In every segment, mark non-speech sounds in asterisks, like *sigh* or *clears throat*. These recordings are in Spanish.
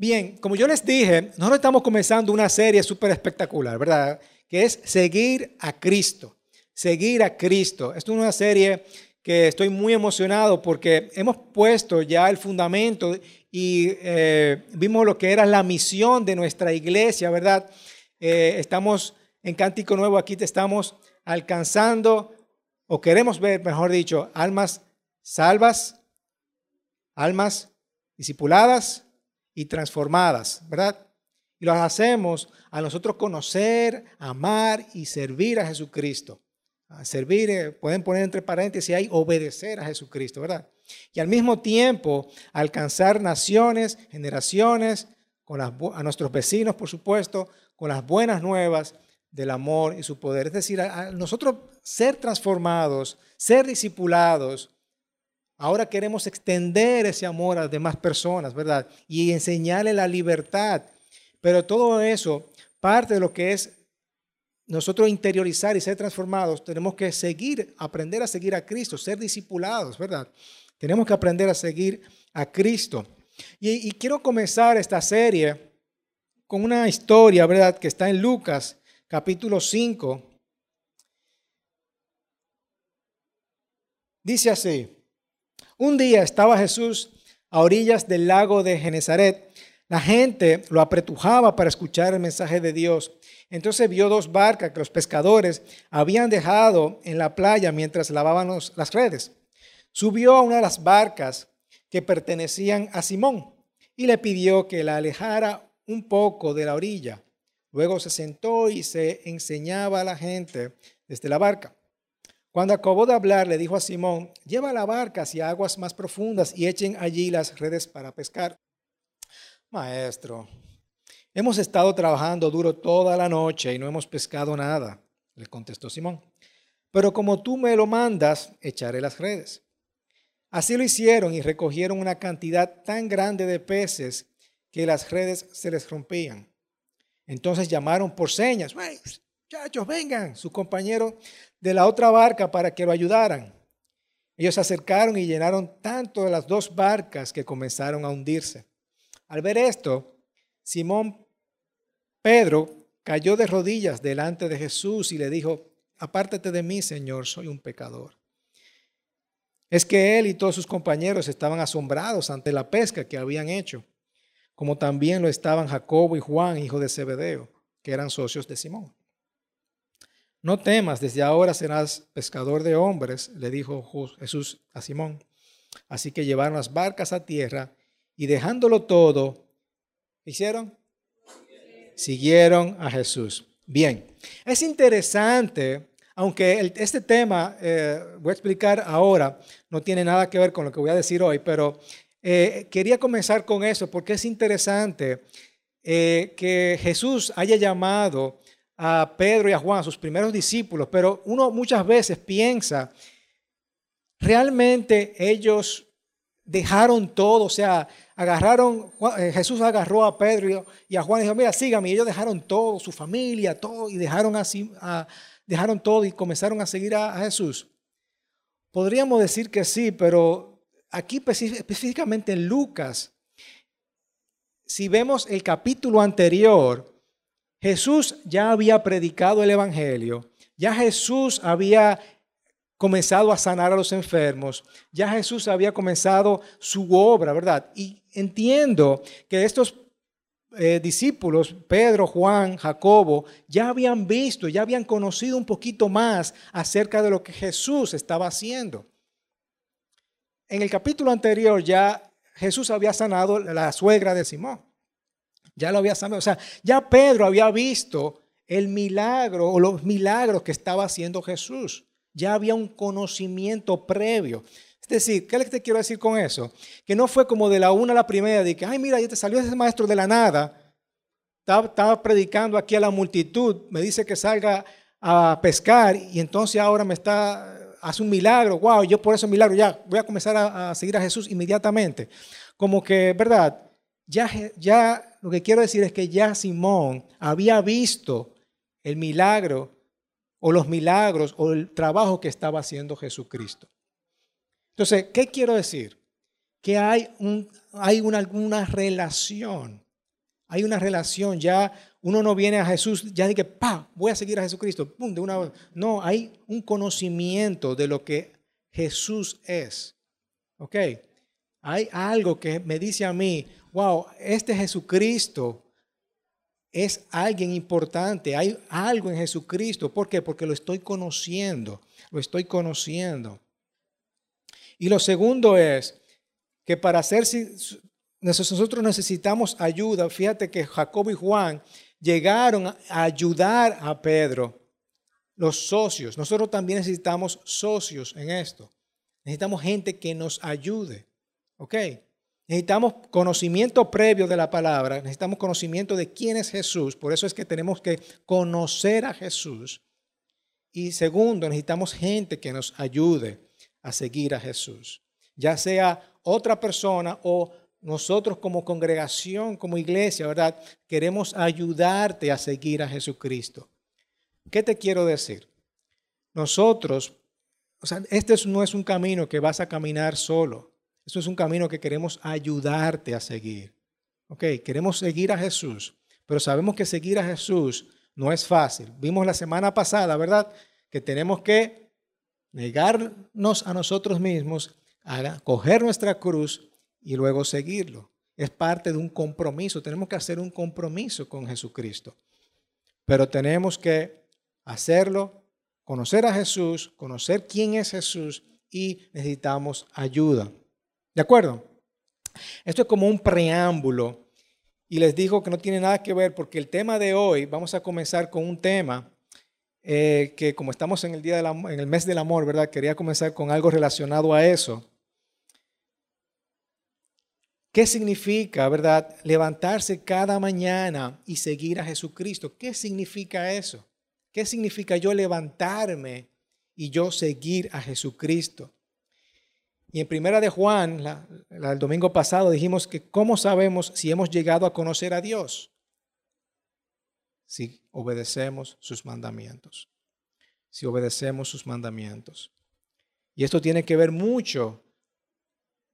Bien, como yo les dije, nosotros estamos comenzando una serie súper espectacular, ¿verdad? Que es seguir a Cristo. Seguir a Cristo. Esto es una serie que estoy muy emocionado porque hemos puesto ya el fundamento y eh, vimos lo que era la misión de nuestra iglesia, ¿verdad? Eh, estamos en Cántico Nuevo, aquí te estamos alcanzando, o queremos ver, mejor dicho, almas salvas, almas discipuladas y transformadas, ¿verdad? Y lo hacemos a nosotros conocer, amar y servir a Jesucristo. A servir, eh, pueden poner entre paréntesis ahí, obedecer a Jesucristo, ¿verdad? Y al mismo tiempo alcanzar naciones, generaciones, con a nuestros vecinos, por supuesto, con las buenas nuevas del amor y su poder. Es decir, a nosotros ser transformados, ser discipulados, Ahora queremos extender ese amor a las demás personas, ¿verdad? Y enseñarle la libertad. Pero todo eso, parte de lo que es nosotros interiorizar y ser transformados, tenemos que seguir, aprender a seguir a Cristo, ser discipulados, ¿verdad? Tenemos que aprender a seguir a Cristo. Y, y quiero comenzar esta serie con una historia, ¿verdad? Que está en Lucas, capítulo 5. Dice así. Un día estaba Jesús a orillas del lago de Genezaret. La gente lo apretujaba para escuchar el mensaje de Dios. Entonces vio dos barcas que los pescadores habían dejado en la playa mientras lavaban las redes. Subió a una de las barcas que pertenecían a Simón y le pidió que la alejara un poco de la orilla. Luego se sentó y se enseñaba a la gente desde la barca. Cuando acabó de hablar, le dijo a Simón, lleva la barca hacia aguas más profundas y echen allí las redes para pescar. Maestro, hemos estado trabajando duro toda la noche y no hemos pescado nada, le contestó Simón. Pero como tú me lo mandas, echaré las redes. Así lo hicieron y recogieron una cantidad tan grande de peces que las redes se les rompían. Entonces llamaron por señas, muchachos, vengan. Su compañero de la otra barca para que lo ayudaran. Ellos se acercaron y llenaron tanto de las dos barcas que comenzaron a hundirse. Al ver esto, Simón Pedro cayó de rodillas delante de Jesús y le dijo, apártate de mí, Señor, soy un pecador. Es que él y todos sus compañeros estaban asombrados ante la pesca que habían hecho, como también lo estaban Jacobo y Juan, hijo de Zebedeo, que eran socios de Simón. No temas, desde ahora serás pescador de hombres, le dijo Jesús a Simón. Así que llevaron las barcas a tierra y dejándolo todo, ¿qué hicieron? Siguieron a Jesús. Bien, es interesante, aunque este tema, eh, voy a explicar ahora, no tiene nada que ver con lo que voy a decir hoy, pero eh, quería comenzar con eso porque es interesante eh, que Jesús haya llamado a Pedro y a Juan, sus primeros discípulos, pero uno muchas veces piensa, realmente ellos dejaron todo, o sea, agarraron, eh, Jesús agarró a Pedro y a Juan y dijo, mira, sígame, y ellos dejaron todo, su familia, todo, y dejaron, así, dejaron todo y comenzaron a seguir a, a Jesús. Podríamos decir que sí, pero aquí específicamente en Lucas, si vemos el capítulo anterior, Jesús ya había predicado el Evangelio, ya Jesús había comenzado a sanar a los enfermos, ya Jesús había comenzado su obra, ¿verdad? Y entiendo que estos eh, discípulos, Pedro, Juan, Jacobo, ya habían visto, ya habían conocido un poquito más acerca de lo que Jesús estaba haciendo. En el capítulo anterior ya Jesús había sanado la suegra de Simón. Ya lo había sabido. O sea, ya Pedro había visto el milagro o los milagros que estaba haciendo Jesús. Ya había un conocimiento previo. Es decir, ¿qué te quiero decir con eso? Que no fue como de la una a la primera, de que, ay, mira, ya te salió ese maestro de la nada. Estaba, predicando aquí a la multitud, me dice que salga a pescar y entonces ahora me está, hace un milagro, wow, yo por ese milagro ya voy a comenzar a, a seguir a Jesús inmediatamente. Como que, ¿verdad? Ya, ya lo que quiero decir es que ya Simón había visto el milagro o los milagros o el trabajo que estaba haciendo Jesucristo. Entonces, ¿qué quiero decir? Que hay, hay una, alguna relación Hay una relación, ya uno no viene a Jesús, ya que, pa, voy a seguir a Jesucristo, pum, de una No, hay un conocimiento de lo que Jesús es. ¿Ok? Hay algo que me dice a mí, wow, este Jesucristo es alguien importante, hay algo en Jesucristo. ¿Por qué? Porque lo estoy conociendo, lo estoy conociendo. Y lo segundo es que para hacer, nosotros necesitamos ayuda. Fíjate que Jacobo y Juan llegaron a ayudar a Pedro, los socios. Nosotros también necesitamos socios en esto. Necesitamos gente que nos ayude. ¿Ok? Necesitamos conocimiento previo de la palabra, necesitamos conocimiento de quién es Jesús, por eso es que tenemos que conocer a Jesús. Y segundo, necesitamos gente que nos ayude a seguir a Jesús, ya sea otra persona o nosotros como congregación, como iglesia, ¿verdad? Queremos ayudarte a seguir a Jesucristo. ¿Qué te quiero decir? Nosotros, o sea, este no es un camino que vas a caminar solo. Esto es un camino que queremos ayudarte a seguir. Ok, queremos seguir a Jesús, pero sabemos que seguir a Jesús no es fácil. Vimos la semana pasada, ¿verdad? Que tenemos que negarnos a nosotros mismos, a coger nuestra cruz y luego seguirlo. Es parte de un compromiso. Tenemos que hacer un compromiso con Jesucristo. Pero tenemos que hacerlo, conocer a Jesús, conocer quién es Jesús y necesitamos ayuda. ¿De acuerdo? Esto es como un preámbulo y les digo que no tiene nada que ver porque el tema de hoy, vamos a comenzar con un tema eh, que como estamos en el, día en el mes del amor, ¿verdad? Quería comenzar con algo relacionado a eso. ¿Qué significa, verdad, levantarse cada mañana y seguir a Jesucristo? ¿Qué significa eso? ¿Qué significa yo levantarme y yo seguir a Jesucristo? Y en primera de Juan, el domingo pasado, dijimos que cómo sabemos si hemos llegado a conocer a Dios. Si obedecemos sus mandamientos. Si obedecemos sus mandamientos. Y esto tiene que ver mucho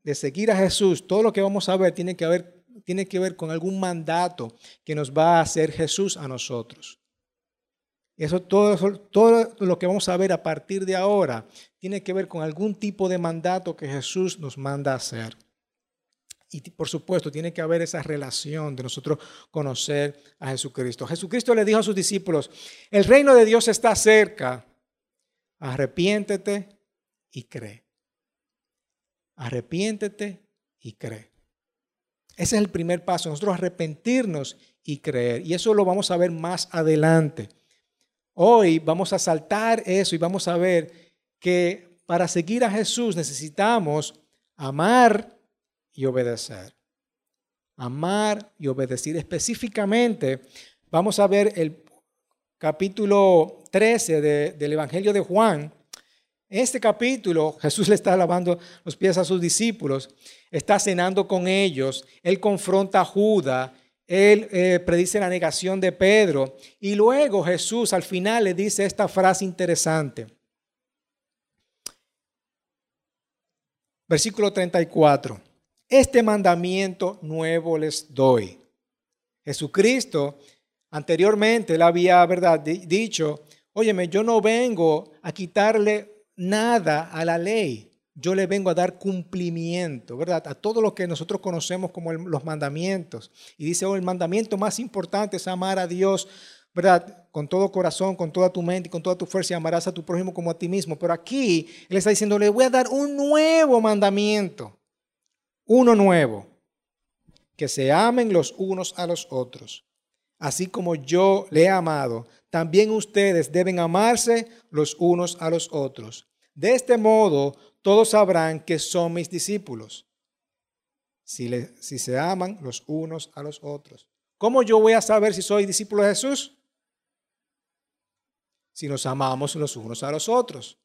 de seguir a Jesús. Todo lo que vamos a ver tiene que ver, tiene que ver con algún mandato que nos va a hacer Jesús a nosotros. Eso todo, todo lo que vamos a ver a partir de ahora tiene que ver con algún tipo de mandato que Jesús nos manda a hacer. Y por supuesto, tiene que haber esa relación de nosotros conocer a Jesucristo. Jesucristo le dijo a sus discípulos, el reino de Dios está cerca, arrepiéntete y cree. Arrepiéntete y cree. Ese es el primer paso, nosotros arrepentirnos y creer. Y eso lo vamos a ver más adelante. Hoy vamos a saltar eso y vamos a ver que para seguir a Jesús necesitamos amar y obedecer. Amar y obedecer. Específicamente, vamos a ver el capítulo 13 del Evangelio de Juan. En este capítulo, Jesús le está lavando los pies a sus discípulos, está cenando con ellos, él confronta a Judas él eh, predice la negación de Pedro y luego Jesús al final le dice esta frase interesante. Versículo 34. Este mandamiento nuevo les doy. Jesucristo anteriormente le había, ¿verdad?, dicho, óyeme, yo no vengo a quitarle nada a la ley yo le vengo a dar cumplimiento, ¿verdad? A todo lo que nosotros conocemos como los mandamientos. Y dice, oh, el mandamiento más importante es amar a Dios, ¿verdad? Con todo corazón, con toda tu mente y con toda tu fuerza y amarás a tu prójimo como a ti mismo. Pero aquí Él está diciendo, le voy a dar un nuevo mandamiento, uno nuevo, que se amen los unos a los otros. Así como yo le he amado, también ustedes deben amarse los unos a los otros. De este modo, todos sabrán que son mis discípulos, si, se aman los unos a los otros. ¿Cómo yo voy a saber si soy discípulo de Jesús? Si nos amamos los unos a los otros.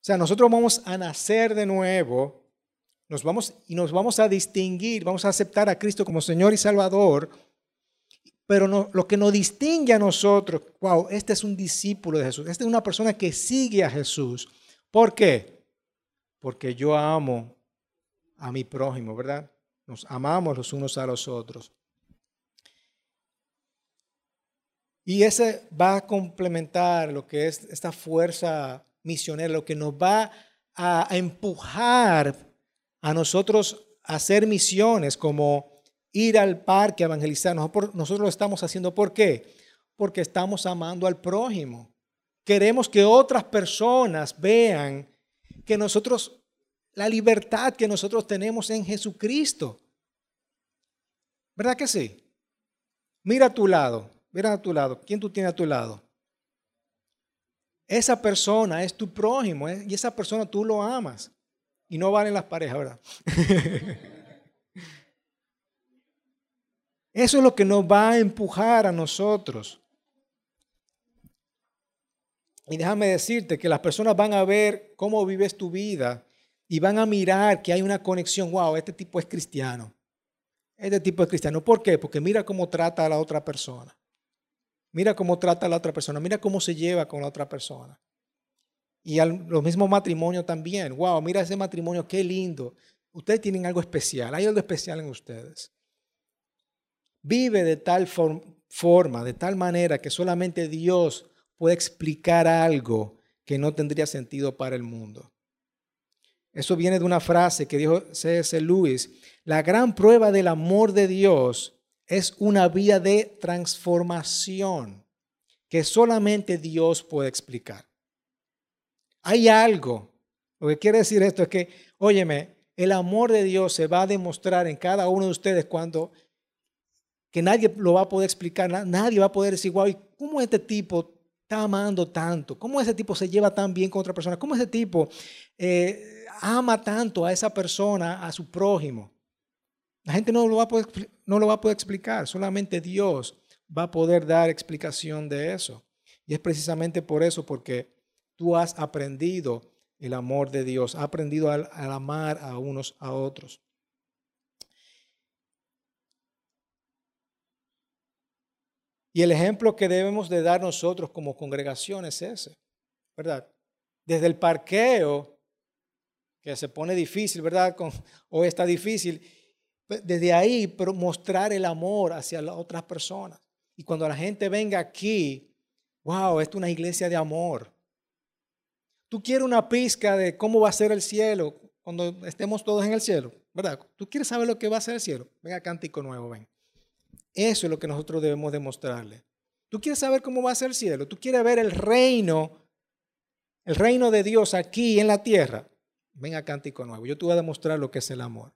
O sea, nosotros vamos a nacer de nuevo, nos vamos y nos vamos a distinguir, vamos a aceptar a Cristo como Señor y Salvador, pero no, lo que nos distingue a nosotros, wow, este es un discípulo de Jesús, este es una persona que sigue a Jesús. ¿Por qué? porque yo amo a mi prójimo, ¿verdad? Nos amamos los unos a los otros. Y ese va a complementar lo que es esta fuerza misionera, lo que nos va a, empujar a nosotros a hacer misiones como ir al parque a evangelizar. Nosotros lo estamos haciendo ¿por qué? Porque estamos amando al prójimo. Queremos que otras personas vean que nosotros, la libertad que nosotros tenemos en Jesucristo. ¿Verdad que sí? Mira a tu lado, mira a tu lado. ¿Quién tú tienes a tu lado? Esa persona es tu prójimo ¿eh? y esa persona tú lo amas. Y no valen las parejas, ¿verdad? *laughs* Eso es lo que nos va a empujar a nosotros. Y déjame decirte que las personas van a ver cómo vives tu vida y van a mirar que hay una conexión. Wow, este tipo es cristiano. Este tipo es cristiano. ¿Por qué? Porque mira cómo trata a la otra persona. Mira cómo trata a la otra persona. Mira cómo se lleva con la otra persona. Y al, los mismos matrimonios también. Wow, mira ese matrimonio, qué lindo. Ustedes tienen algo especial. Hay algo especial en ustedes. Vive de tal forma, de tal manera que solamente Dios puede explicar algo que no tendría sentido para el mundo. Eso viene de una frase que dijo C.S. Lewis. La gran prueba del amor de Dios es una vía de transformación que solamente Dios puede explicar. Hay algo. Lo que quiere decir esto es que, óyeme, el amor de Dios se va a demostrar en cada uno de ustedes cuando que nadie lo va a poder explicar, nadie va a poder decir, wow, ¿cómo este tipo está amando tanto? ¿Cómo ese tipo se lleva tan bien con otra persona? ¿Cómo ese tipo eh, ama tanto a esa persona, a su prójimo? La gente no lo, va a poder, no lo va a poder explicar, solamente Dios va a poder dar explicación de eso. Y es precisamente por eso, porque tú has aprendido el amor de Dios, has aprendido a amar a unos a otros. Y el ejemplo que debemos de dar nosotros como congregación es ese, ¿verdad? Desde el parqueo, que se pone difícil, ¿verdad? hoy está difícil. Pues, desde ahí mostrar el amor hacia las otras personas. Y cuando la gente venga aquí, wow, esto es una iglesia de amor. Tú quieres una pizca de cómo va a ser el cielo cuando estemos todos en el cielo, ¿verdad? Tú quieres saber lo que va a ser el cielo. Venga, cántico nuevo, ven. Eso es lo que nosotros debemos demostrarle. Tú quieres saber cómo va a ser el cielo. Tú quieres ver el reino, el reino de Dios aquí en la tierra. Venga, cántico nuevo. Yo te voy a demostrar lo que es el amor.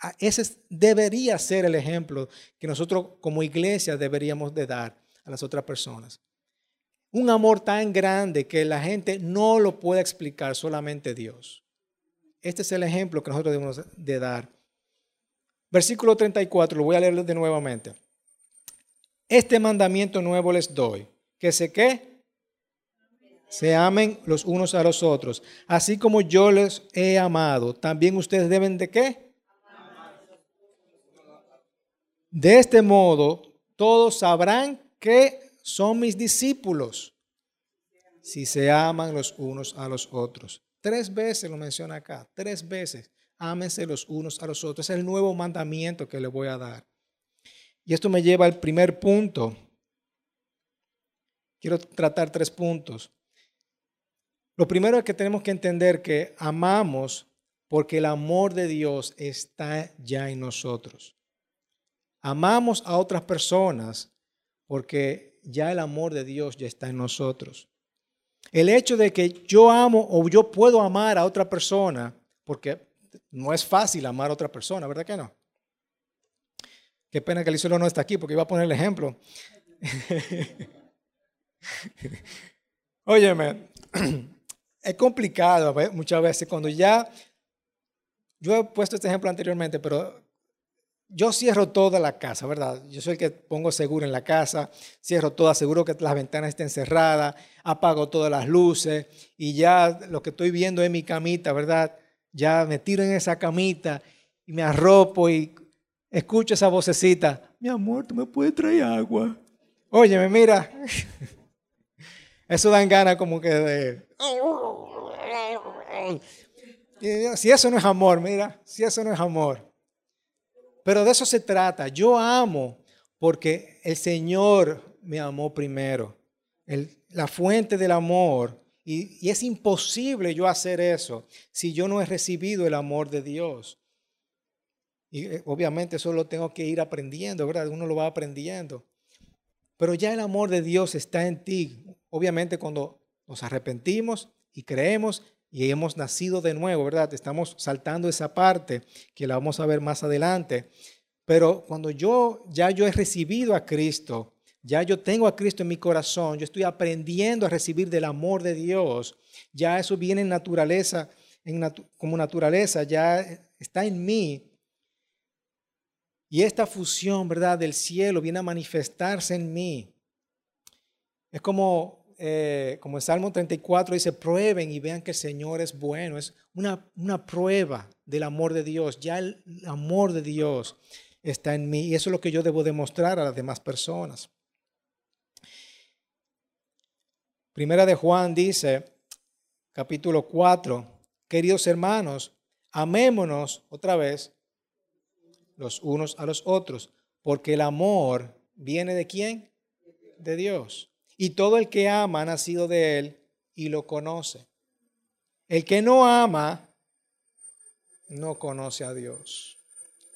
Ah, ese debería ser el ejemplo que nosotros como iglesia deberíamos de dar a las otras personas. Un amor tan grande que la gente no lo puede explicar, solamente Dios. Este es el ejemplo que nosotros debemos de dar. Versículo 34, lo voy a leer de nuevamente. Este mandamiento nuevo les doy, que se qué? Se amen los unos a los otros, así como yo les he amado, también ustedes deben de qué? De este modo, todos sabrán que son mis discípulos si se aman los unos a los otros. Tres veces lo menciona acá, tres veces. Ámense los unos a los otros. Es el nuevo mandamiento que le voy a dar. Y esto me lleva al primer punto. Quiero tratar tres puntos. Lo primero es que tenemos que entender que amamos porque el amor de Dios está ya en nosotros. Amamos a otras personas porque ya el amor de Dios ya está en nosotros. El hecho de que yo amo o yo puedo amar a otra persona, porque no es fácil amar a otra persona, ¿verdad que no? Qué pena que Lisuelo no está aquí porque iba a poner el ejemplo. *laughs* Óyeme, *clears throat* es complicado muchas veces cuando ya, yo he puesto este ejemplo anteriormente, pero yo cierro toda la casa, ¿verdad? Yo soy el que pongo seguro en la casa, cierro todo, aseguro que las ventanas estén cerradas, apago todas las luces y ya lo que estoy viendo es mi camita, ¿verdad? Ya me tiro en esa camita y me arropo y escucho esa vocecita, mi amor, tú me puedes traer agua. Óyeme, mira. Eso dan ganas como que de... Si eso no es amor, mira, si eso no es amor. Pero de eso se trata. Yo amo porque el Señor me amó primero. la fuente del amor. Y, y, es imposible yo hacer eso si yo no he recibido el amor de Dios. Y eh, obviamente eso lo tengo que ir aprendiendo, ¿verdad? Uno lo va aprendiendo. Pero ya el amor de Dios está en ti. Obviamente cuando nos arrepentimos y creemos y hemos nacido de nuevo, ¿verdad? Estamos saltando esa parte que la vamos a ver más adelante. Pero cuando yo ya yo he recibido a Cristo, ya yo tengo a Cristo en mi corazón, yo estoy aprendiendo a recibir del amor de Dios, ya eso viene en naturaleza, en como naturaleza, ya está en mí. Y esta fusión, ¿verdad?, del cielo viene a manifestarse en mí. Es como eh, como el Salmo 34 dice, prueben y vean que el Señor es bueno. Es una, una prueba del amor de Dios. Ya el amor de Dios está en mí y eso es lo que yo debo demostrar a las demás personas. Primera de Juan dice, capítulo 4, queridos hermanos, amémonos otra vez los unos a los otros, porque el amor viene de quién? De Dios. Y todo el que ama ha nacido de él y lo conoce. El que no ama no conoce a Dios.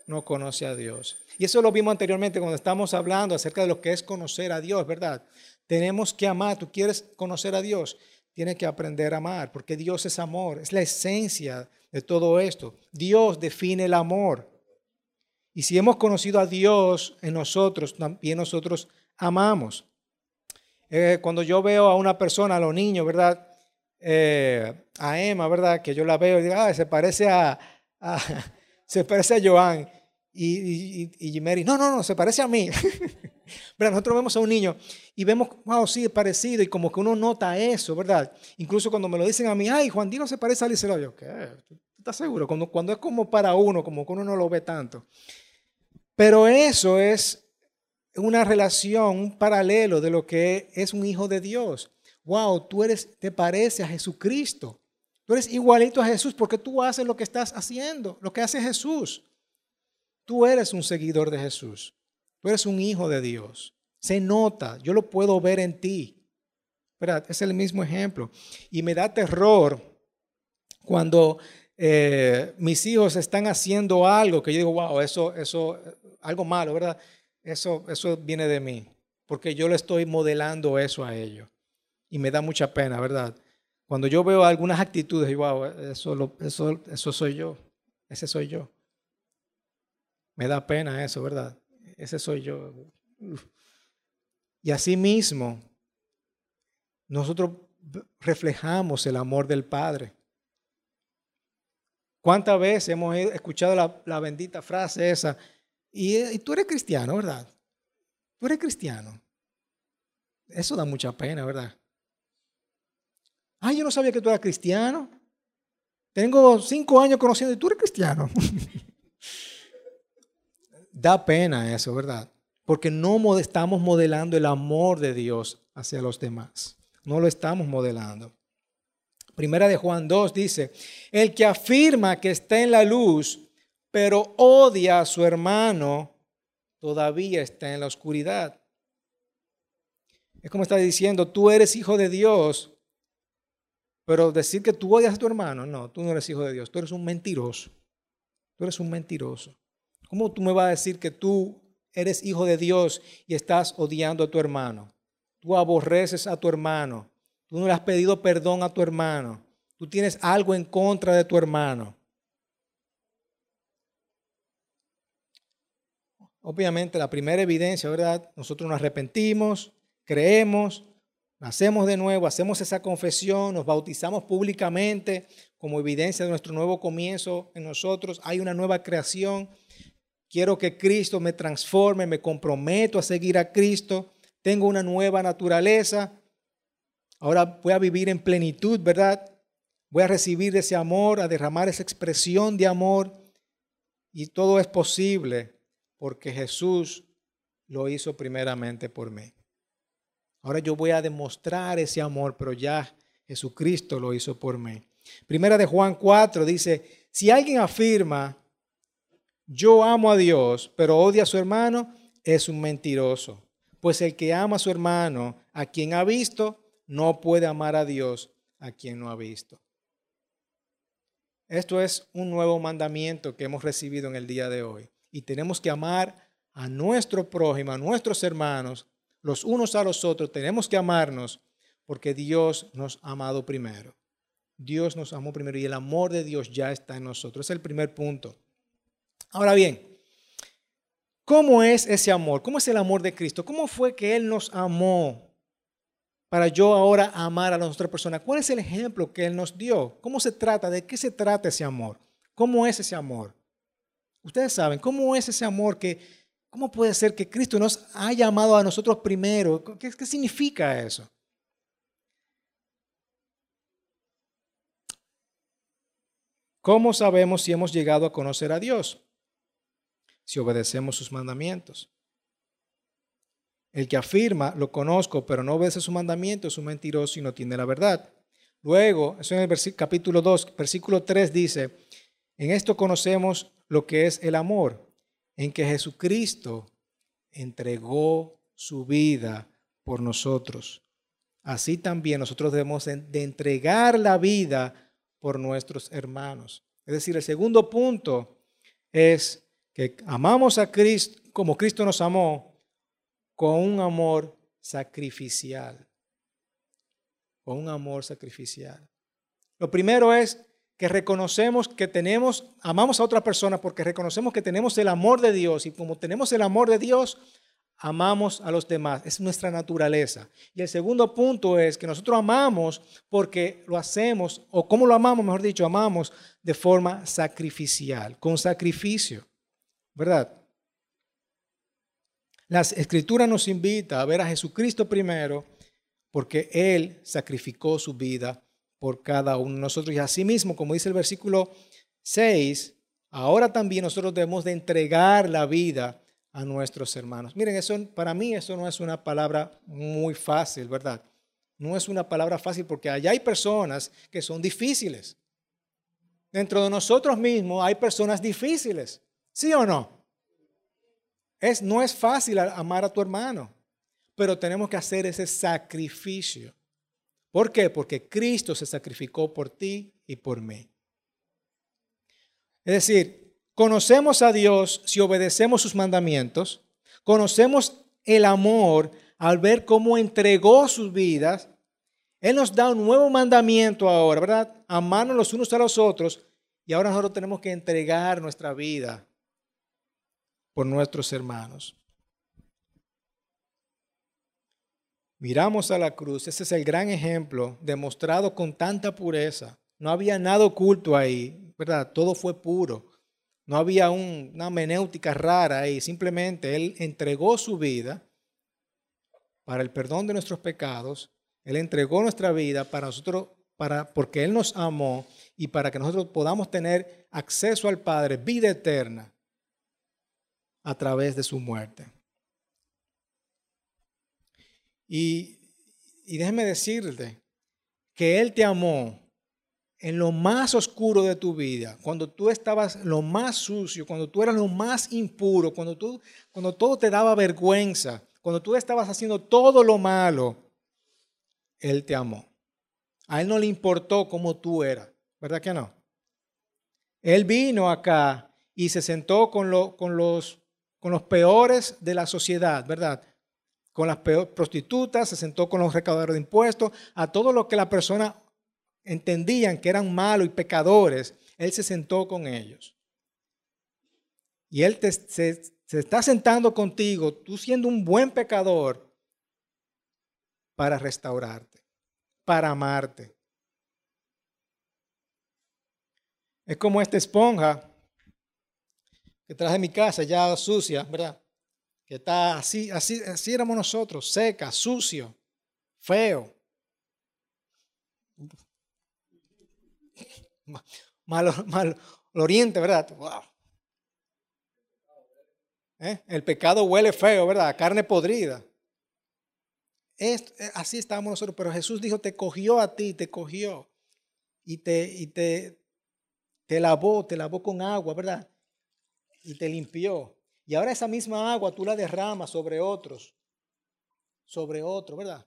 No conoce a Dios. Y eso lo vimos anteriormente cuando estamos hablando acerca de lo que es conocer a Dios, ¿verdad? Tenemos que amar. Tú quieres conocer a Dios, tienes que aprender a amar, porque Dios es amor, es la esencia de todo esto. Dios define el amor. Y si hemos conocido a Dios en nosotros, también nosotros amamos. Eh, cuando yo veo a una persona, a los niños, ¿verdad? Eh, a Emma, ¿verdad? Que yo la veo y digo, ah, se parece a, *laughs* se parece a Joan. Y, y, Mary, no, no, no, se parece a mí. *laughs* ¿verdad? Nosotros vemos a un niño y vemos, wow, sí, es parecido. Y como que uno nota eso, ¿verdad? Incluso cuando me lo dicen a mí, ay, Juan Dino se parece a Liceo. Yo, ¿qué? ¿Tú estás seguro? Cuando, cuando es como para uno, como que uno no lo ve tanto. Pero eso es una relación, un paralelo de lo que es un hijo de Dios. Wow, tú eres, te parece a Jesucristo. Tú eres igualito a Jesús porque tú haces lo que estás haciendo, lo que hace Jesús. Tú eres un seguidor de Jesús. Tú eres un hijo de Dios. Se nota, yo lo puedo ver en ti. Es el mismo ejemplo. Y me da terror cuando eh, mis hijos están haciendo algo que yo digo, wow, eso, eso, algo malo, ¿verdad? Eso, eso viene de mí, porque yo le estoy modelando eso a ellos. Y me da mucha pena, ¿verdad? Cuando yo veo algunas actitudes, wow, eso, eso, eso soy yo, ese soy yo. Me da pena eso, ¿verdad? Ese soy yo. Y así mismo, nosotros reflejamos el amor del Padre. ¿Cuántas veces hemos escuchado la, bendita frase esa? Y, tú eres cristiano, ¿verdad? Tú eres cristiano. Eso da mucha pena, ¿verdad? Ay, yo no sabía que tú eras cristiano. Tengo cinco años conociendo y tú eres cristiano. *laughs* da pena eso, ¿verdad? Porque no estamos modelando el amor de Dios hacia los demás. No lo estamos modelando. Primera de Juan 2 dice, el que afirma que está en la luz pero odia a su hermano, todavía está en la oscuridad. Es como está diciendo, tú eres hijo de Dios, pero decir que tú odias a tu hermano, no, tú no eres hijo de Dios, tú eres un mentiroso. Tú eres un mentiroso. ¿Cómo tú me vas a decir que tú eres hijo de Dios y estás odiando a tu hermano? Tú aborreces a tu hermano. Tú no le has pedido perdón a tu hermano. Tú tienes algo en contra de tu hermano. Obviamente la primera evidencia, ¿verdad? Nosotros nos arrepentimos, creemos, nacemos de nuevo, hacemos esa confesión, nos bautizamos públicamente como evidencia de nuestro nuevo comienzo en nosotros. Hay una nueva creación. Quiero que Cristo me transforme, me comprometo a seguir a Cristo. Tengo una nueva naturaleza. Ahora voy a vivir en plenitud, ¿verdad? Voy a recibir ese amor, a derramar esa expresión de amor. Y todo es posible porque Jesús lo hizo primeramente por mí. Ahora yo voy a demostrar ese amor, pero ya Jesucristo lo hizo por mí. Primera de Juan 4 dice, si alguien afirma, yo amo a Dios, pero odia a su hermano, es un mentiroso. pues el que ama a su hermano, a quien ha visto, no puede amar a Dios, a quien no ha visto. Esto es un nuevo mandamiento que hemos recibido en el día de hoy. Y tenemos que amar a nuestro prójimo, a nuestros hermanos, los unos a los otros. Tenemos que amarnos porque Dios nos ha amado primero. Dios nos amó primero y el amor de Dios ya está en nosotros. Es el primer punto. Ahora bien, ¿cómo es ese amor? ¿Cómo es el amor de Cristo? ¿Cómo fue que Él nos amó para yo ahora amar a la otra persona? ¿Cuál es el ejemplo que Él nos dio? ¿Cómo se trata? ¿De qué se trata ese amor? ¿Cómo es ese amor? Ustedes saben, ¿cómo es ese amor que, cómo puede ser que Cristo nos haya amado a nosotros primero? ¿Qué, qué significa eso? ¿Cómo sabemos si hemos llegado a conocer a Dios? Si obedecemos sus mandamientos. El que afirma, lo conozco, pero no obedece su mandamiento, es un mentiroso y no tiene la verdad. Luego, eso en el capítulo 2, versículo 3 dice, en esto conocemos lo que es el amor, en que Jesucristo entregó su vida por nosotros. Así también nosotros debemos de entregar la vida por nuestros hermanos. Es decir, el segundo punto es que amamos a Cristo como Cristo nos amó, con un amor sacrificial. Con un amor sacrificial. Lo primero es que reconocemos que tenemos, amamos a otra persona porque reconocemos que tenemos el amor de Dios y como tenemos el amor de Dios, amamos a los demás. Es nuestra naturaleza. Y el segundo punto es que nosotros amamos porque lo hacemos, o como lo amamos, mejor dicho, amamos de forma sacrificial, con sacrificio. ¿Verdad? La escritura nos invita a ver a Jesucristo primero porque Él sacrificó su vida por cada uno de nosotros. Y asimismo, como dice el versículo 6, ahora también nosotros debemos de entregar la vida a nuestros hermanos. Miren, eso para mí eso no es una palabra muy fácil, ¿verdad? No es una palabra fácil porque allá hay personas que son difíciles. Dentro de nosotros mismos hay personas difíciles, ¿sí o no? Es, no es fácil amar a tu hermano, pero tenemos que hacer ese sacrificio. ¿Por qué? Porque Cristo se sacrificó por ti y por mí. Es decir, Conocemos a Dios si obedecemos sus mandamientos. Conocemos el amor al ver cómo entregó sus vidas. Él nos da un nuevo mandamiento ahora, ¿verdad? Amarnos los unos a los otros. Y ahora nosotros tenemos que entregar nuestra vida por nuestros hermanos. Miramos a la cruz, ese es el gran ejemplo demostrado con tanta pureza. No había nada oculto ahí, ¿verdad? Todo fue puro. No había una menéutica rara ahí, simplemente Él entregó su vida para el perdón de nuestros pecados. Él entregó nuestra vida para nosotros, para, porque Él nos amó y para que nosotros podamos tener acceso al Padre, vida eterna, a través de su muerte. Y, y déjeme decirte que Él te amó en lo más oscuro de tu vida, cuando tú estabas lo más sucio, cuando tú eras lo más impuro, cuando, tú, cuando todo te daba vergüenza, cuando tú estabas haciendo todo lo malo, Él te amó. A Él no le importó cómo tú eras, ¿verdad que no? Él vino acá y se sentó con, con, los, con los peores de la sociedad, ¿verdad? Con las prostitutas, se sentó con los recaudadores de impuestos, a todo lo que la persona entendían que eran malos y pecadores, Él se sentó con ellos. Y Él se, se está sentando contigo, tú siendo un buen pecador, para restaurarte, para amarte. Es como esta esponja que traje de mi casa ya sucia, ¿verdad? Que está así, así, así éramos nosotros, seca, sucio, feo. mal, mal *laughs* oriente, ¿verdad? ¿Eh? El pecado huele feo, ¿verdad? Carne podrida. Eh, así estamos nosotros, pero Jesús dijo, te cogió a ti, te cogió y te, y te, te lavó, te lavó con agua, ¿verdad? Y te limpió. Y ahora esa misma agua tú la derramas sobre otros. sobre otro, ¿verdad?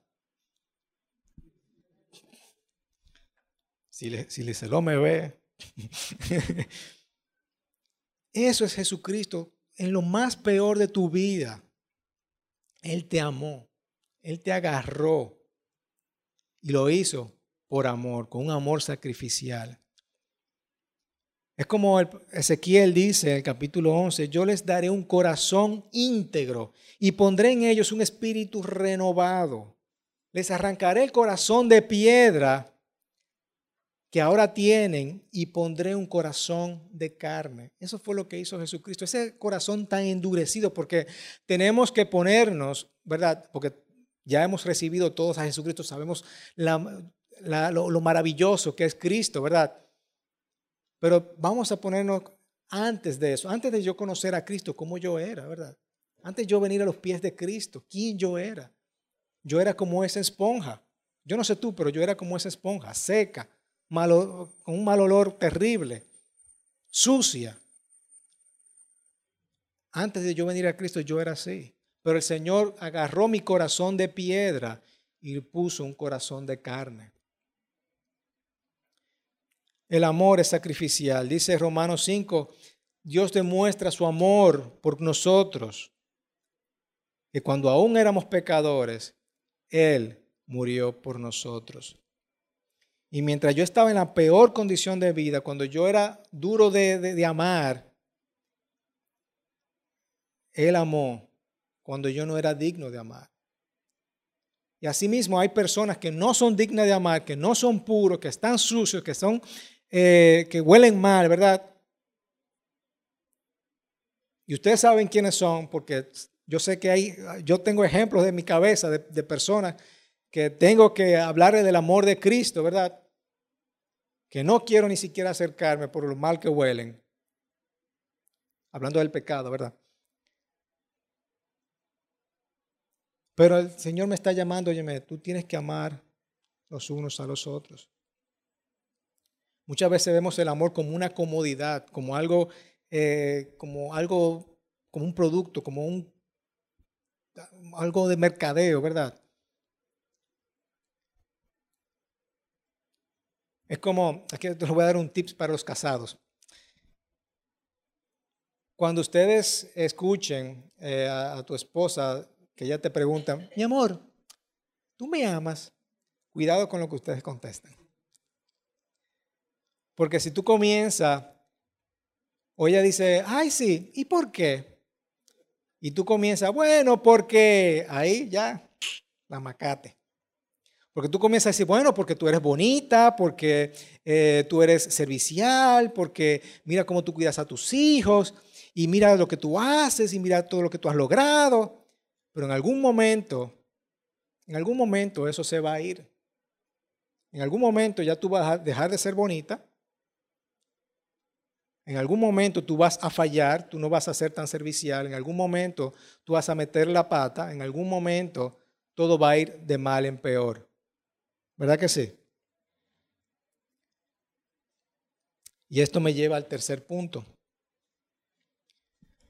Si, le, si se lo me ve. *laughs* Eso es Jesucristo en lo más peor de tu vida. Él te amó, Él te agarró y lo hizo por amor, con un amor sacrificial. Es como Ezequiel dice en el capítulo 11, yo les daré un corazón íntegro y pondré en ellos un espíritu renovado. Les arrancaré el corazón de piedra que ahora tienen y pondré un corazón de carne. Eso fue lo que hizo Jesucristo. Ese corazón tan endurecido, porque tenemos que ponernos, ¿verdad? Porque ya hemos recibido todos a Jesucristo, sabemos lo, lo maravilloso que es Cristo, ¿verdad? Pero vamos a ponernos antes de eso, antes de yo conocer a Cristo, cómo yo era, ¿verdad? Antes de yo venir a los pies de Cristo, quién yo era. Yo era como esa esponja. Yo no sé tú, pero yo era como esa esponja, seca, con un mal olor terrible, sucia. Antes de yo venir a Cristo yo era así. Pero el Señor agarró mi corazón de piedra y puso un corazón de carne. El amor es sacrificial. Dice Romanos 5, Dios demuestra su amor por nosotros. Que cuando aún éramos pecadores, Él murió por nosotros. Y mientras yo estaba en la peor condición de vida, cuando yo era duro de, amar, Él amó cuando yo no era digno de amar. Y asimismo hay personas que no son dignas de amar, que no son puros, que están sucios, que son, eh, que huelen mal, ¿verdad? Y ustedes saben quiénes son, porque yo sé que hay, yo tengo ejemplos de mi cabeza de, personas que tengo que hablarle del amor de Cristo, ¿verdad? que no quiero ni siquiera acercarme por lo mal que huelen. Hablando del pecado, ¿verdad? Pero el Señor me está llamando, oye, tú tienes que amar los unos a los otros. Muchas veces vemos el amor como una comodidad, como algo, eh, como algo, como un producto, como algo de mercadeo, ¿verdad? Es como, aquí te voy a dar un tips para los casados. Cuando ustedes escuchen eh, a, tu esposa que ella te pregunta, mi amor, ¿tú me amas? Cuidado con lo que ustedes contestan. Porque si tú comienzas, o ella dice, ay sí, ¿y por qué? Y tú comienzas, bueno, porque ahí ya, la macate. Porque tú comienzas a decir, bueno, porque tú eres bonita, porque eh, tú eres servicial, porque mira cómo tú cuidas a tus hijos, y mira lo que tú haces, y mira todo lo que tú has logrado. Pero en algún momento, en algún momento eso se va a ir. En algún momento ya tú vas a dejar de ser bonita. En algún momento tú vas a fallar, tú no vas a ser tan servicial. En algún momento tú vas a meter la pata. En algún momento todo va a ir de mal en peor. ¿Verdad que sí? Y esto me lleva al tercer punto.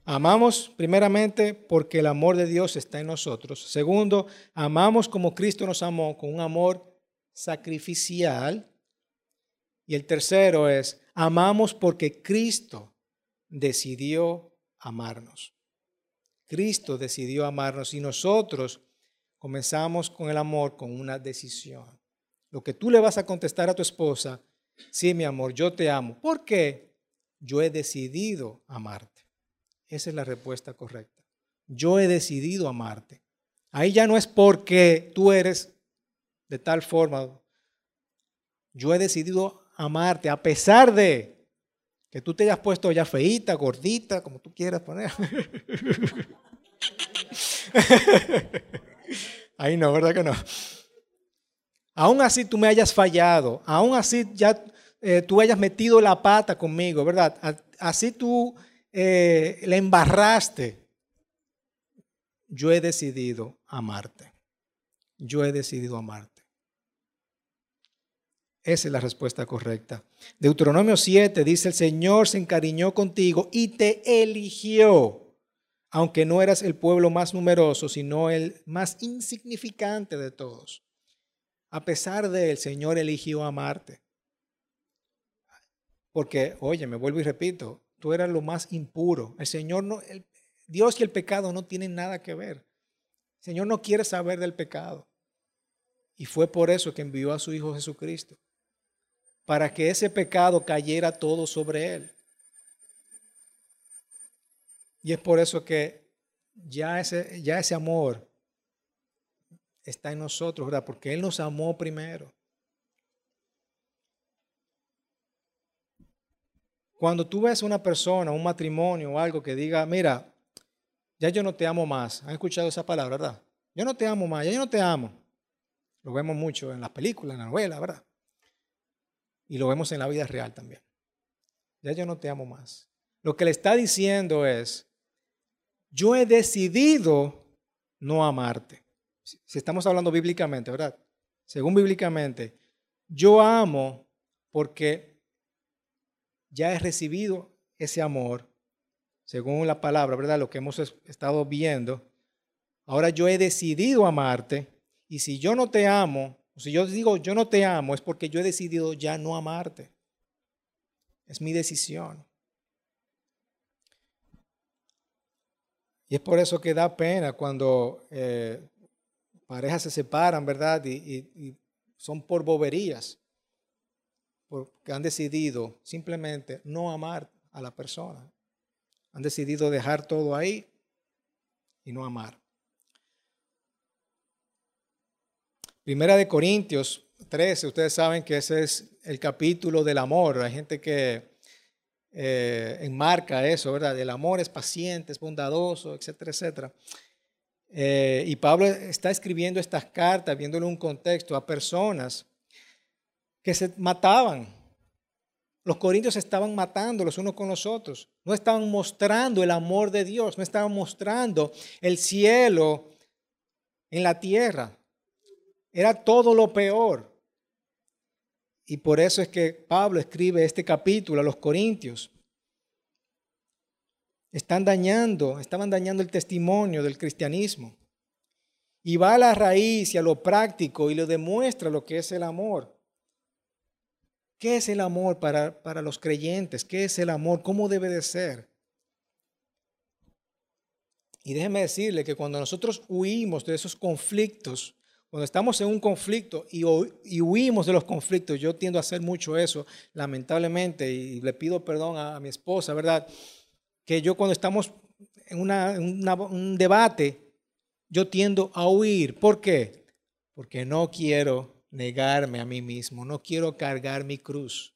Amamos primeramente porque el amor de Dios está en nosotros. Segundo, amamos como Cristo nos amó, con un amor sacrificial. Y el tercero es, amamos porque Cristo decidió amarnos. Cristo decidió amarnos y nosotros comenzamos con el amor con una decisión. Lo que tú le vas a contestar a tu esposa, sí, mi amor, yo te amo. ¿Por qué? Yo he decidido amarte. Esa es la respuesta correcta. Yo he decidido amarte. Ahí ya no es porque tú eres de tal forma. Yo he decidido amarte a pesar de que tú te hayas puesto ya feita, gordita, como tú quieras poner. *laughs* Ahí no, ¿verdad que no? aún así tú me hayas fallado, aún así ya eh, tú hayas metido la pata conmigo, ¿verdad? Así tú eh, le embarraste. Yo he decidido amarte. Yo he decidido amarte. Esa es la respuesta correcta. Deuteronomio 7 dice, el Señor se encariñó contigo y te eligió aunque no eras el pueblo más numeroso, sino el más insignificante de todos. A pesar de el Señor eligió amarte. Porque, oye, me vuelvo y repito, tú eras lo más impuro. El Señor no, Dios y el pecado no tienen nada que ver. El Señor no quiere saber del pecado. Y fue por eso que envió a su Hijo Jesucristo, para que ese pecado cayera todo sobre él. Y es por eso que ya ese, ya ese amor está en nosotros, ¿verdad? Porque Él nos amó primero. Cuando tú ves una persona, un matrimonio o algo que diga, mira, ya yo no te amo más. ¿Han escuchado esa palabra, verdad? Yo no te amo más, ya yo no te amo. Lo vemos mucho en las películas, en la novela, ¿verdad? Y lo vemos en la vida real también. Ya yo no te amo más. Lo que le está diciendo es, yo he decidido no amarte. Si estamos hablando bíblicamente, ¿verdad? Según bíblicamente, yo amo porque ya he recibido ese amor, según la palabra, ¿verdad? Lo que hemos estado viendo. Ahora yo he decidido amarte y si yo no te amo, si yo digo yo no te amo, es porque yo he decidido ya no amarte. Es mi decisión. Y es por eso que da pena cuando eh, parejas se separan, ¿verdad? y son por boberías porque han decidido simplemente no amar a la persona. Han decidido dejar todo ahí y no amar. Primera de Corintios 13, ustedes saben que ese es el capítulo del amor. Hay gente que eh, enmarca eso, ¿verdad? El amor es paciente, es bondadoso, etcétera, etcétera. Eh, y Pablo está escribiendo estas cartas, viéndole un contexto a personas que se mataban. Los corintios estaban matando los unos con los otros. No estaban mostrando el amor de Dios, no estaban mostrando el cielo en la tierra. Era todo lo peor. Y por eso es que Pablo escribe este capítulo a los corintios. Están dañando, estaban dañando el testimonio del cristianismo. Y va a la raíz y a lo práctico y le demuestra lo que es el amor. ¿Qué es el amor para, para los creyentes? ¿Qué es el amor? ¿Cómo debe de ser? Y déjeme decirle que cuando nosotros huimos de esos conflictos, cuando estamos en un conflicto y, y, huimos de los conflictos, yo tiendo a hacer mucho eso, lamentablemente, y le pido perdón a, mi esposa, ¿verdad? Que yo cuando estamos en un debate, yo tiendo a huir. ¿Por qué? Porque no quiero negarme a mí mismo, no quiero cargar mi cruz.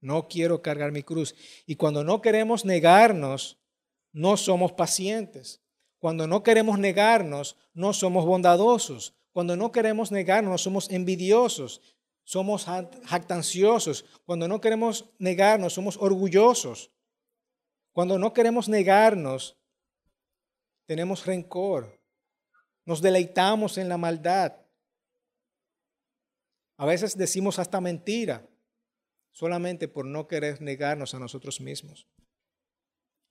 No quiero cargar mi cruz. Y cuando no queremos negarnos, no somos pacientes. Cuando no queremos negarnos, no somos bondadosos. Cuando no queremos negarnos, somos envidiosos, somos jactanciosos. Cuando no queremos negarnos, somos orgullosos. Cuando no queremos negarnos, tenemos rencor. Nos deleitamos en la maldad. A veces decimos hasta mentira solamente por no querer negarnos a nosotros mismos.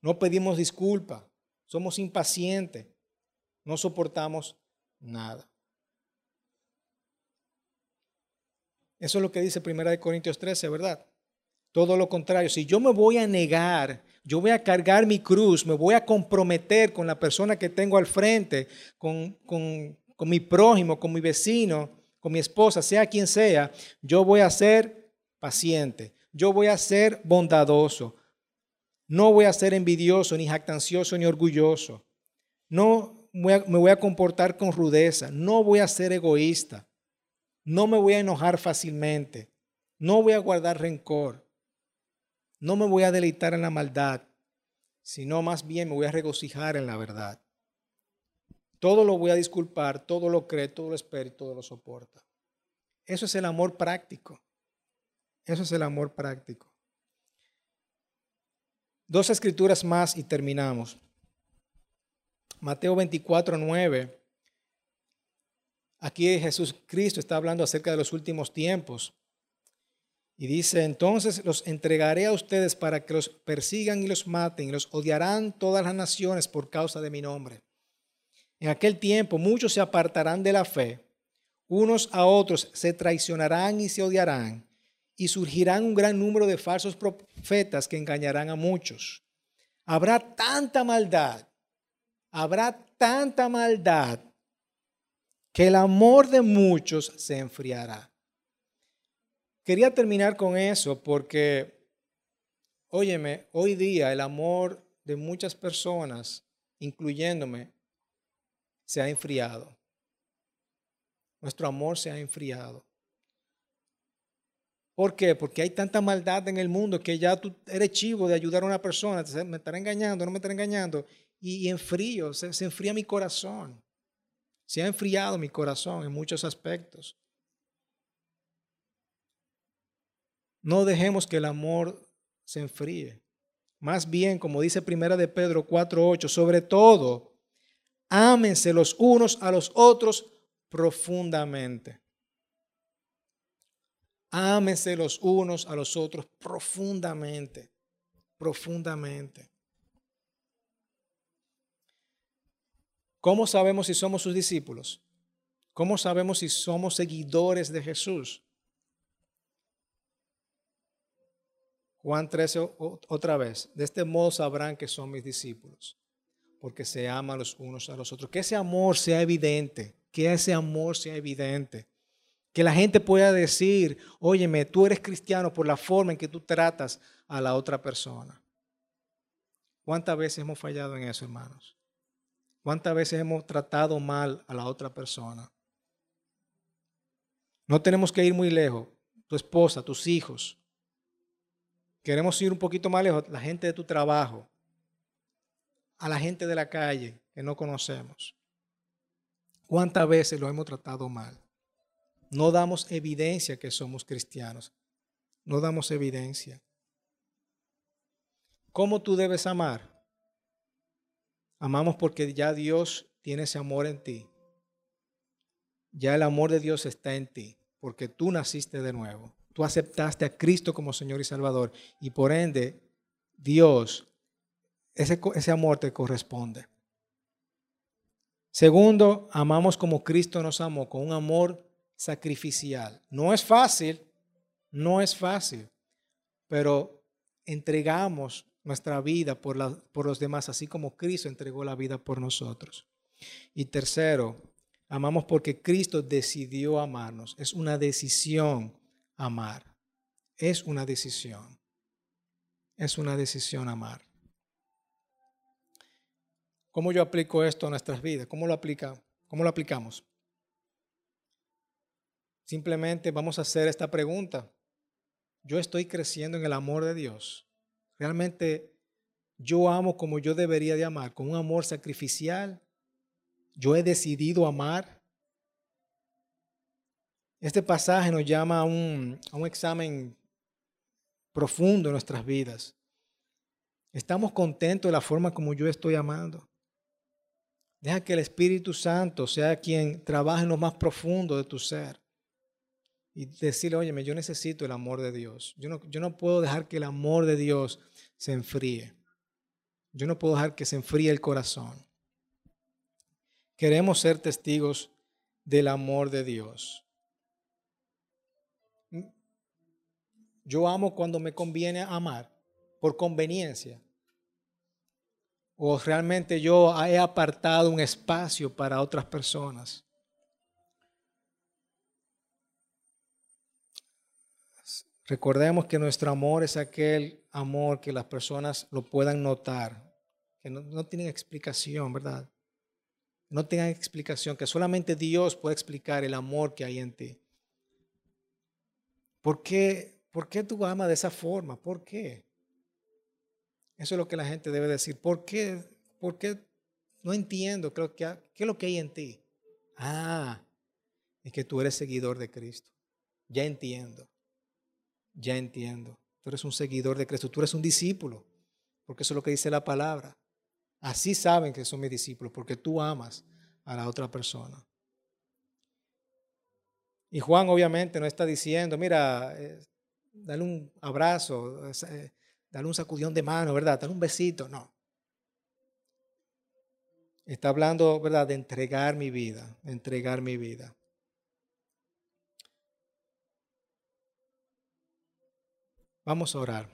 No pedimos disculpa, somos impacientes, no soportamos nada. Eso es lo que dice 1 Corintios 13, ¿verdad? Todo lo contrario, si yo me voy a negar, yo voy a cargar mi cruz, me voy a comprometer con la persona que tengo al frente, con, con, con mi prójimo, con mi vecino, con mi esposa, sea quien sea, yo voy a ser paciente, yo voy a ser bondadoso, no voy a ser envidioso, ni jactancioso, ni orgulloso. No me voy a comportar con rudeza, no voy a ser egoísta, no me voy a enojar fácilmente, no voy a guardar rencor, no me voy a deleitar en la maldad, sino más bien me voy a regocijar en la verdad. Todo lo voy a disculpar, todo lo cree, todo lo espera y todo lo soporta. Eso es el amor práctico. Eso es el amor práctico. Dos escrituras más y terminamos. Mateo 24, 9. Aquí Jesús Cristo está hablando acerca de los últimos tiempos. Y dice, entonces los entregaré a ustedes para que los persigan y los maten, y los odiarán todas las naciones por causa de mi nombre. En aquel tiempo muchos se apartarán de la fe, unos a otros se traicionarán y se odiarán, y surgirán un gran número de falsos profetas que engañarán a muchos. Habrá tanta maldad, habrá tanta maldad, que el amor de muchos se enfriará. Quería terminar con eso porque, óyeme, hoy día el amor de muchas personas, incluyéndome, se ha enfriado. Nuestro amor se ha enfriado. ¿Por qué? Porque hay tanta maldad en el mundo que ya tú eres chivo de ayudar a una persona, me estará engañando, no me estará engañando, y, enfrío, se, enfría mi corazón. Se ha enfriado mi corazón en muchos aspectos. No dejemos que el amor se enfríe. Más bien, como dice Primera de Pedro 4:8, sobre todo, ámense los unos a los otros profundamente. Ámense los unos a los otros profundamente, profundamente. ¿Cómo sabemos si somos sus discípulos? ¿Cómo sabemos si somos seguidores de Jesús? Juan 13 otra vez, de este modo sabrán que son mis discípulos, porque se aman los unos a los otros. Que ese amor sea evidente, que ese amor sea evidente. Que la gente pueda decir, óyeme, tú eres cristiano por la forma en que tú tratas a la otra persona. ¿Cuántas veces hemos fallado en eso, hermanos? ¿Cuántas veces hemos tratado mal a la otra persona? No tenemos que ir muy lejos. Tu esposa, tus hijos, Queremos ir un poquito más lejos, la gente de tu trabajo, a la gente de la calle que no conocemos. ¿Cuántas veces lo hemos tratado mal? No damos evidencia que somos cristianos. No damos evidencia. ¿Cómo tú debes amar? Amamos porque ya Dios tiene ese amor en ti. Ya el amor de Dios está en ti, porque tú naciste de nuevo. Tú aceptaste a Cristo como Señor y Salvador y por ende Dios, ese, ese amor te corresponde. Segundo, amamos como Cristo nos amó, con un amor sacrificial. No es fácil, no es fácil, pero entregamos nuestra vida por, la, por los demás, así como Cristo entregó la vida por nosotros. Y tercero, amamos porque Cristo decidió amarnos. Es una decisión amar. Es una decisión. Es una decisión amar. ¿Cómo yo aplico esto a nuestras vidas? ¿Cómo lo, aplica? ¿Cómo lo aplicamos? Simplemente vamos a hacer esta pregunta. Yo estoy creciendo en el amor de Dios. Realmente yo amo como yo debería de amar, con un amor sacrificial. Yo he decidido amar. Este pasaje nos llama a un, examen profundo en nuestras vidas. ¿Estamos contentos de la forma como yo estoy amando? Deja que el Espíritu Santo sea quien trabaje en lo más profundo de tu ser. Y decirle, oye, yo necesito el amor de Dios. Yo no, yo no puedo dejar que el amor de Dios se enfríe. Yo no puedo dejar que se enfríe el corazón. Queremos ser testigos del amor de Dios. Yo amo cuando me conviene amar, por conveniencia. O realmente yo he apartado un espacio para otras personas. Recordemos que nuestro amor es aquel amor que las personas lo puedan notar, que no, no tienen explicación, ¿verdad? No tengan explicación, que solamente Dios puede explicar el amor que hay en ti. ¿Por qué ¿Por qué tú amas de esa forma? ¿Por qué? Eso es lo que la gente debe decir. ¿Por qué? ¿Por qué? No entiendo. Creo que, ¿Qué es lo que hay en ti? Ah, es que tú eres seguidor de Cristo. Ya entiendo. Ya entiendo. Tú eres un seguidor de Cristo. Tú eres un discípulo. Porque eso es lo que dice la palabra. Así saben que son mis discípulos. Porque tú amas a la otra persona. Y Juan obviamente no está diciendo, mira, dale un abrazo, eh, dale un sacudón de mano, ¿verdad? Dale un besito, no. Está hablando, ¿verdad?, de entregar mi vida, entregar mi vida. Vamos a orar.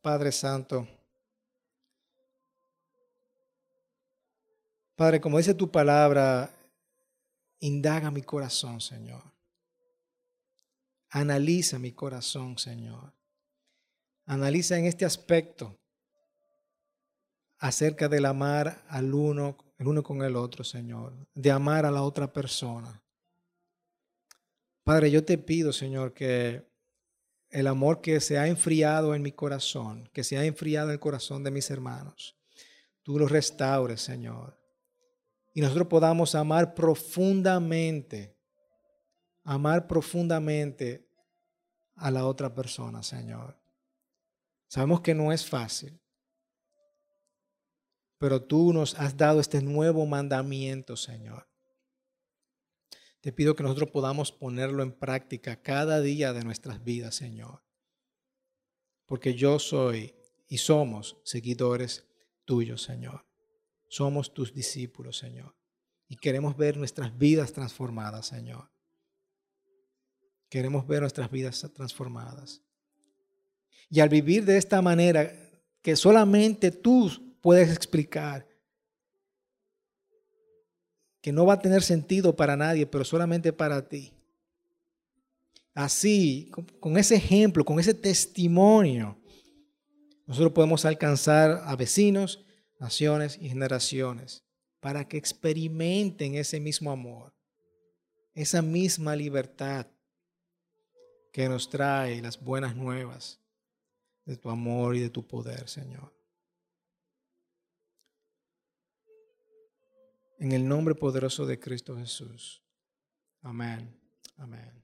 Padre Santo, Padre, como dice tu palabra, indaga mi corazón, Señor. Analiza mi corazón, Señor. Analiza en este aspecto acerca del amar al uno, el uno con el otro, Señor, de amar a la otra persona. Padre, yo te pido, Señor, que el amor que se ha enfriado en mi corazón, que se ha enfriado en el corazón de mis hermanos, tú lo restaures, Señor. Y nosotros podamos amar profundamente, amar profundamente a la otra persona, Señor. Sabemos que no es fácil, pero tú nos has dado este nuevo mandamiento, Señor. Te pido que nosotros podamos ponerlo en práctica cada día de nuestras vidas, Señor. Porque yo soy y somos seguidores tuyos, Señor. Somos tus discípulos, Señor. Y queremos ver nuestras vidas transformadas, Señor. Queremos ver nuestras vidas transformadas. Y al vivir de esta manera, que solamente tú puedes explicar, que no va a tener sentido para nadie, pero solamente para ti. Así, con, ese ejemplo, con ese testimonio, nosotros podemos alcanzar a vecinos, naciones y generaciones para que experimenten ese mismo amor, esa misma libertad que nos trae las buenas nuevas de tu amor y de tu poder, Señor. En el nombre poderoso de Cristo Jesús. Amén. Amén.